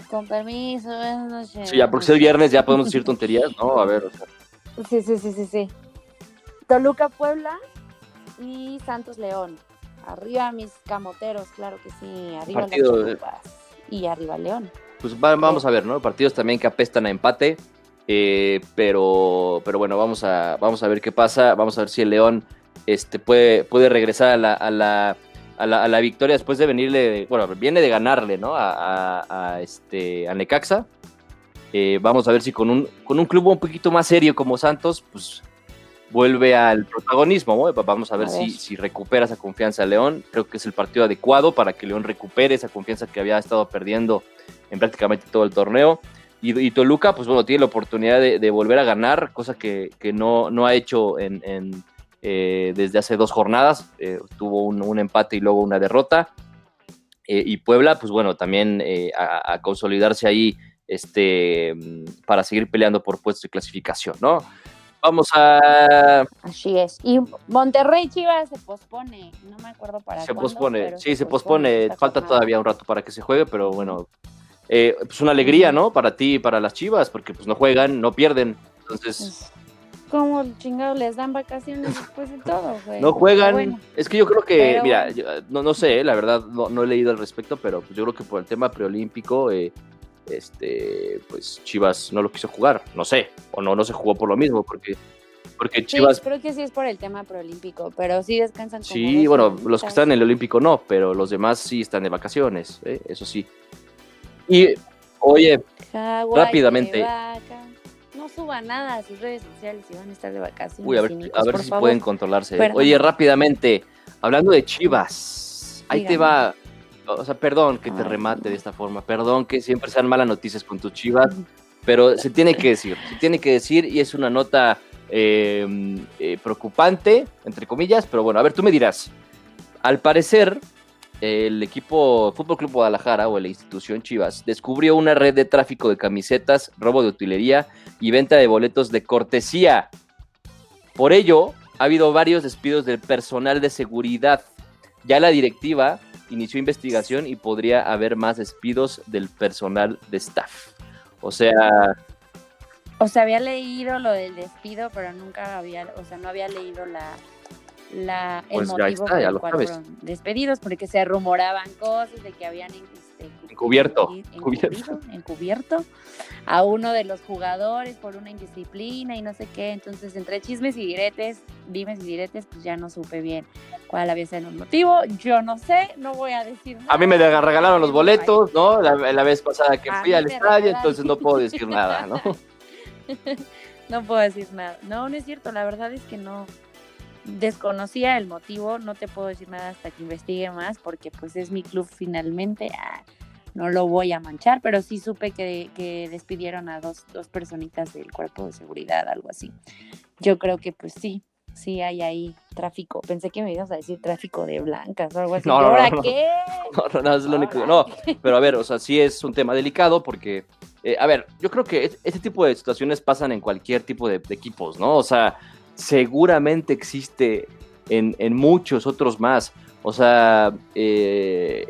Con, permiso, no sé. Sí, ya, porque es viernes, ya podemos decir tonterías, ¿no? A ver, o sea. Sí, sí, sí, sí, sí. Toluca, Puebla y Santos León. Arriba mis camoteros, claro que sí. Arriba Partido, las y arriba León. Pues vamos a ver, ¿no? Partidos también que apestan a empate. Eh, pero, pero bueno, vamos a, vamos a ver qué pasa. Vamos a ver si el León este, puede, puede regresar a la, a la, a la, victoria después de venirle, bueno, viene de ganarle, ¿no? A, este, a Necaxa. Eh, vamos a ver si con un, con un club un poquito más serio como Santos, pues vuelve al protagonismo. Vamos a ver, Si, si, recupera esa confianza León. Creo que es el partido adecuado para que León recupere esa confianza que había estado perdiendo en prácticamente todo el torneo. Y, Toluca, pues bueno, tiene la oportunidad de, volver a ganar, cosa que, no, no, ha hecho en, eh, desde hace dos jornadas. Eh, tuvo un, empate y luego una derrota. Eh, y Puebla, pues bueno, también a, a, consolidarse ahí este, para seguir peleando por puestos de clasificación, ¿no? Vamos a. Así es. Y Monterrey Chivas se pospone. No me acuerdo para Se pospone. Sí, se, pospone. Falta todavía un rato para que se juegue, pero bueno. Pues una alegría, ¿no? Para ti y para las Chivas, porque pues no juegan, no pierden. Entonces. ¿Cómo chingados les dan vacaciones después de todo, güey? No juegan. Es que yo creo que, mira, no, no sé, la verdad no, he leído al respecto, pero pues yo creo que por el tema preolímpico, eh, este, pues Chivas no lo quiso jugar, no sé, o no, no se jugó por lo mismo, porque, porque Chivas... Sí, creo que sí es por el tema preolímpico, pero sí descansan. sí, bueno, los que están en el olímpico no, pero los demás sí están de vacaciones, ¿eh? eso sí. Y, oye, rápidamente... No suba nada a sus redes sociales si van a estar de vacaciones. Uy, a ver, a ver si pueden controlarse. Oye, rápidamente, hablando de Chivas, ahí te va. O sea, perdón que te remate de esta forma, perdón que siempre sean malas noticias con tus chivas, pero se tiene que decir, se tiene que decir y es una nota em, eh, preocupante, entre comillas, pero bueno, a ver, tú me dirás, al parecer el equipo Fútbol Club Guadalajara o la institución Chivas descubrió una red de tráfico de camisetas, robo de utilería y venta de boletos de cortesía. Por ello, ha habido varios despidos del personal de seguridad. Ya la directiva inició investigación y podría haber más despidos del personal de staff. O sea... O sea, había leído lo del despido, pero nunca había, o sea, no había leído la, la el pues motivo por el cual fueron despedidos, porque se rumoraban cosas de que habían este, encubierto, encubierto, a uno de los jugadores por una indisciplina y no sé qué. Entonces, entre chismes y diretes, dimes y diretes, pues ya no supe bien cuál había sido el motivo. Yo no sé, no voy a decir nada. A mí me regalaron los boletos, ¿no? La, vez pasada que fui al estadio, entonces no puedo decir nada, ¿no? no puedo decir nada. No, no es cierto, la verdad es que no desconocía el motivo, no te puedo decir nada hasta que investigue más, porque pues es mi club finalmente, ah, no lo voy a manchar, pero sí supe que, que, despidieron a dos, dos personitas del cuerpo de seguridad, algo así. Yo creo que pues sí, sí hay ahí tráfico. Pensé que me ibas a decir tráfico de blancas o algo así. No, no, ¿Ahora no, qué? No, no, es lo único. No, pero a ver, o sea, sí es un tema delicado porque, eh, a ver, yo creo que este tipo de situaciones pasan en cualquier tipo de, de equipos, ¿no? O sea, seguramente existe en, muchos otros más. O sea, eh,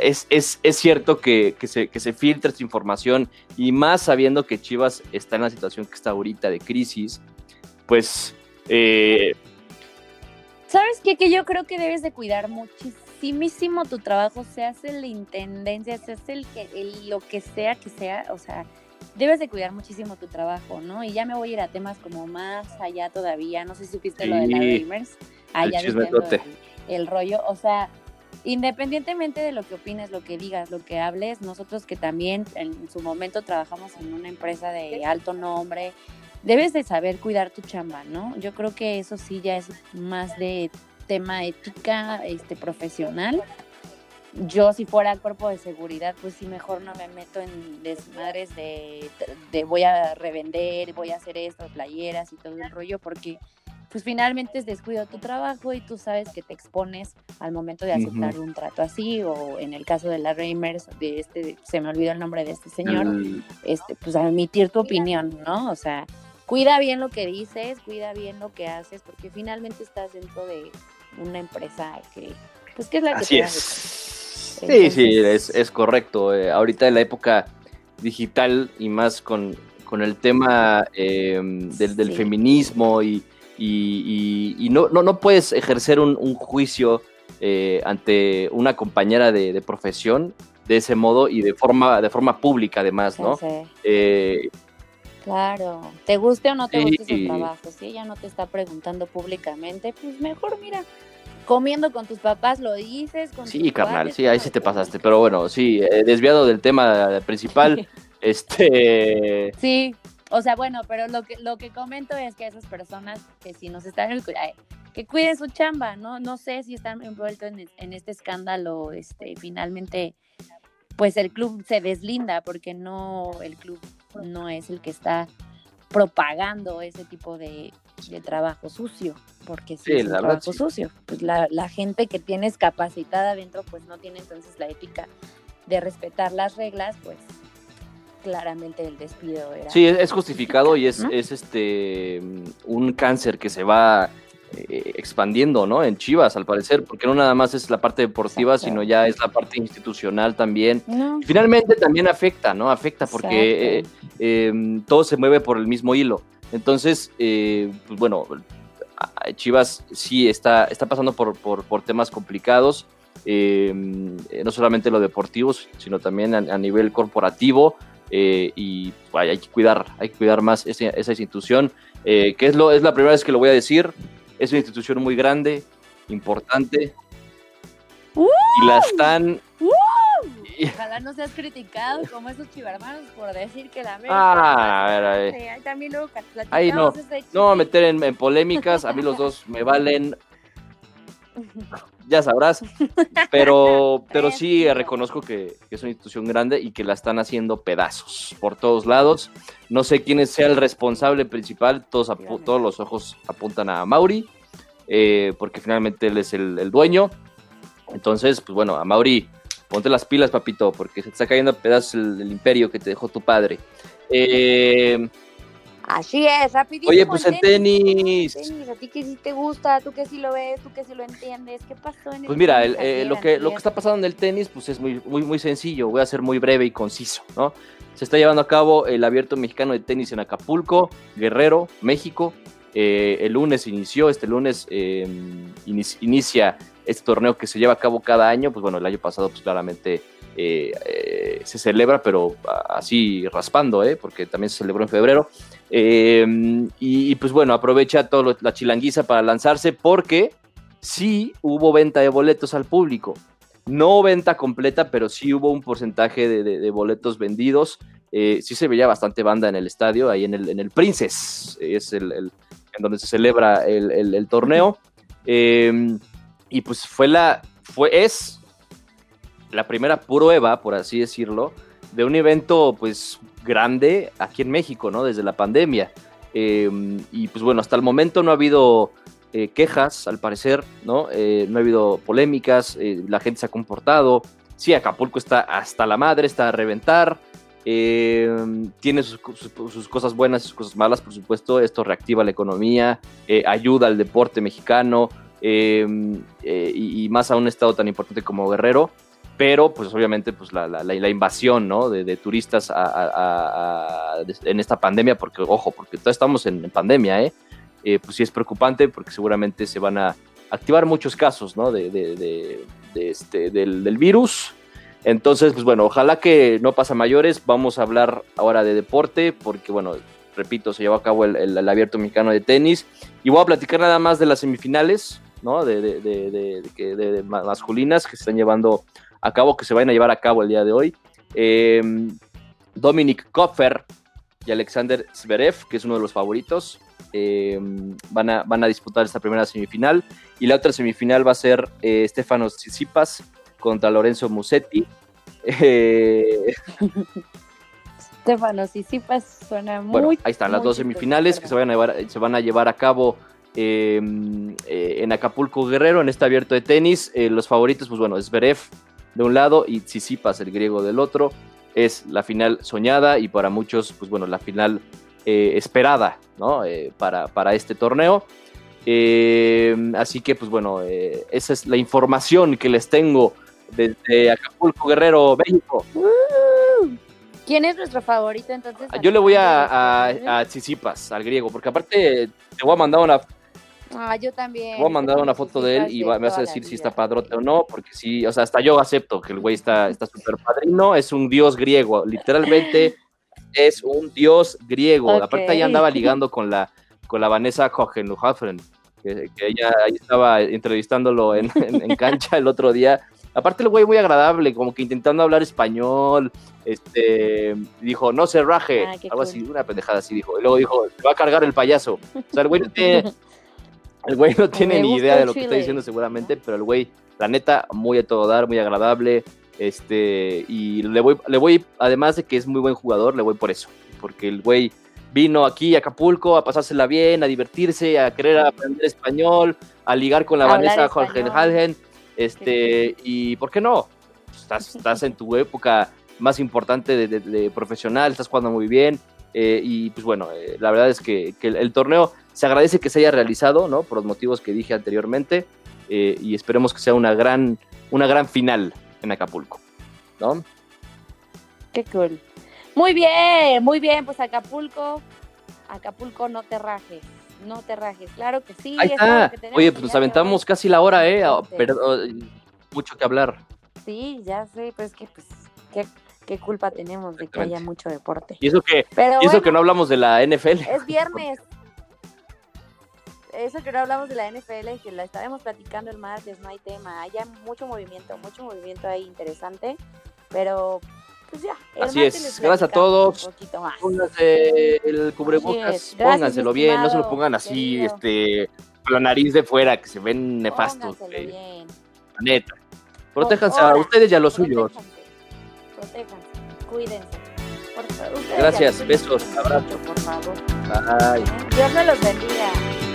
es, cierto que, se, que, filtra esta información y más sabiendo que Chivas está en la situación que está ahorita de crisis, pues... Eh, ¿Sabes qué? Que yo creo que debes de cuidar muchísimo tu trabajo, se hace la intendencia, se hace el que, lo que sea que sea, o sea, debes de cuidar muchísimo tu trabajo, ¿no? Y ya me voy a ir a temas como más allá todavía, no sé si supiste lo de la gamers, allá el, el rollo, o sea, independientemente de lo que opines, lo que digas, lo que hables, nosotros que también en su momento trabajamos en una empresa de alto nombre, debes de saber cuidar tu chamba, ¿no? Yo creo que eso sí ya es más de tema ética, este profesional yo si fuera cuerpo de seguridad, pues sí, mejor no me meto en desmadres de, de voy a revender, voy a hacer esto, playeras y todo el rollo, porque pues finalmente es descuido tu trabajo y tú sabes que te expones al momento de aceptar un trato así, o en el caso de la Reimers, de este, se me olvidó el nombre de este señor, este, pues a emitir tu opinión, ¿no? O sea, cuida bien lo que dices, cuida bien lo que haces, porque finalmente estás dentro de una empresa que, pues que es la que así es. Sí, sí, es, correcto. Eh, ahorita en la época digital y más con, el tema em, del, feminismo y, no, no, puedes ejercer un, juicio eh, ante una compañera de, profesión de ese modo y de forma, de forma pública además, ¿no? Eh, Claro, te guste o no te guste su trabajo, si ella no te está preguntando públicamente, pues mejor mira, comiendo con tus papás lo dices. Con sí, carnal, sí, ahí sí te pasaste, pero bueno, sí, eh, desviado del tema principal, este... Sí, o sea, bueno, pero lo que, lo que comento es que esas personas que si nos están que cuiden su chamba, ¿no? No sé si están envueltos en, en este escándalo, este, finalmente pues el club se deslinda porque no, el club no es el que está propagando ese tipo de, trabajo sucio, porque sí, es un trabajo sucio. Pues la, gente que tienes capacitada adentro, pues no tiene entonces la ética de respetar las reglas, pues claramente el despido era. Sí, es justificado y es, es este un cáncer que se va eh, expandiendo, ¿no? En Chivas, al parecer, porque no nada más es la parte deportiva, sino ya es la parte institucional también. Finalmente también afecta, ¿no? Afecta porque eh, em, todo se mueve por el mismo hilo. Entonces, eh, pues bueno, Chivas sí está, está pasando por, por, temas complicados, em, no solamente lo deportivo, sino también a, nivel corporativo. y hay que cuidar, hay que cuidar más esa, esa institución, que es, lo, es la primera vez que lo voy a decir, es una institución muy grande, importante. y la están. Ojalá no seas criticado como esos chivarmanos por decir que la Ah, a ver, a ver. ahí también luego Ahí no. No a meter en, polémicas. A mí los dos me valen. Ya sabrás. Pero, pero sí reconozco que, es una institución grande y que la están haciendo pedazos por todos lados. No sé quién sea el responsable principal. Todos, todos los ojos apuntan a Mauri. Eh, porque finalmente él es el, dueño. Entonces, pues bueno, a Mauri, ponte las pilas, papito, porque se te está cayendo a pedazos el, imperio que te dejó tu padre. Eh, Así es, rapidísimo. Oye, pues en tenis. A ti que sí te gusta, tú que sí lo ves, tú que sí lo entiendes. ¿Qué pasó en el Pues mira, eh, lo, que, lo que está pasando en el tenis, pues es muy, muy, muy sencillo. Voy a ser muy breve y conciso, ¿no? Se está llevando a cabo el abierto mexicano de tenis en Acapulco, Guerrero, México. Eh, el lunes inició, este lunes em, inicia este torneo que se lleva a cabo cada año. Pues bueno, el año pasado, pues claramente eh, eh, se celebra, pero así raspando, porque también se celebró en febrero. Em, y, pues bueno, aprovecha toda la chilanguiza para lanzarse porque sí hubo venta de boletos al público. No venta completa, pero sí hubo un porcentaje de, boletos vendidos. sí se veía bastante banda en el estadio, ahí en el, en el Princess, es el en donde se celebra el, torneo. Em, y pues fue la, fue, es la primera prueba, por así decirlo, de un evento pues grande aquí en México, ¿no? Desde la pandemia. Em, y pues bueno, hasta el momento no ha habido eh, quejas, al parecer, ¿no? Eh, no ha habido polémicas, eh, la gente se ha comportado. Sí, Acapulco está hasta la madre, está a reventar. Eh, tiene sus, cosas buenas y sus cosas malas, por supuesto. Esto reactiva la economía, ayuda al deporte mexicano em, eh, y, más a un estado tan importante como Guerrero. Pero, pues obviamente, pues la, invasión de, turistas en esta pandemia, porque, ojo, porque todavía estamos en, pandemia, ¿eh? pues sí es preocupante porque seguramente se van a activar muchos casos ¿no? de, este, del virus entonces, pues bueno, ojalá que no pasa mayores. Vamos a hablar ahora de deporte, porque bueno, repito, se llevó a cabo el, abierto mexicano de tenis. Y voy a platicar nada más de las semifinales, ¿no? De, de, masculinas que se están llevando a cabo, que se van a llevar a cabo el día de hoy. Em, Dominic Koffer y Alexander Zverev, que es uno de los favoritos, em, van, a, van a disputar esta primera semifinal. Y la otra semifinal va a ser eh, Stefanos Tsitsipas contra Lorenzo Musetti. Eh... Stefano suena muy. Bueno, ahí están las dos semifinales que se van a llevar, se van a, llevar a cabo em, eh, en Acapulco Guerrero, en este abierto de tenis. Eh, los favoritos, pues bueno, es Zverev de un lado y Tsitsipas, el griego, del otro. Es la final soñada y para muchos, pues bueno, la final eh, esperada, ¿no? para, para este torneo. así que, pues bueno, esa es la información que les tengo desde Acapulco, Guerrero, México. ¿Quién es nuestro favorito entonces? Yo le voy a, a, al griego, porque aparte te voy a mandar una. Ah, yo también. Voy a mandar una foto de él y me vas a decir si está padrote o no, porque sí, o sea, hasta yo acepto que el güey está súper padrino, es un dios griego, literalmente es un dios griego. Aparte, ahí andaba ligando con la, con la Vanessa Hohenhofen, que, que ella ahí estaba entrevistándolo en, cancha el otro día. Aparte, el güey muy agradable, como que intentando hablar español. Este dijo, no se raje, ah, algo así, una pendejada así dijo. Y luego dijo, va a cargar el payaso. O sea, el güey no tiene, el güey no tiene ni idea de lo que está diciendo, seguramente, pero el güey, la neta, muy a todo dar, muy agradable. Este, y le voy, le voy, además de que es muy buen jugador, le voy por eso, porque el güey vino aquí a Acapulco a pasársela bien, a divertirse, a querer aprender español, a ligar con la Vanessa Jorge este, y ¿por qué no? Estás, estás en tu época más importante de, profesional, estás jugando muy bien, eh, y pues bueno, eh, la verdad es que, el, torneo se agradece que se haya realizado, ¿no? Por los motivos que dije anteriormente, eh, y esperemos que sea una gran, una gran final en Acapulco, ¿no? Qué cool. Muy bien, muy bien, pues Acapulco, Acapulco no te rajes, no te rajes, claro que sí. Ahí está. Oye, pues nos aventamos casi la hora, ¿eh? Pero oh, mucho que hablar. Sí, ya sé, pues que pues qué, culpa tenemos de que haya mucho deporte. Y eso que, eso que no hablamos de la NFL. Es viernes, eso que no hablamos de la NFL, que la estaremos platicando el martes, no hay tema. Hay mucho movimiento, mucho movimiento ahí interesante, pero pues ya. Así es, gracias a todos. Pónganse el cubrebocas, pónganselo bien, no se lo pongan así, este, con la nariz de fuera, que se ven nefastos. Eh. La neta. Protéjanse a ustedes y a los suyos. Protéjanse, cuídense. Gracias, besos, abrazos. Por favor. Bye. Dios me los bendiga.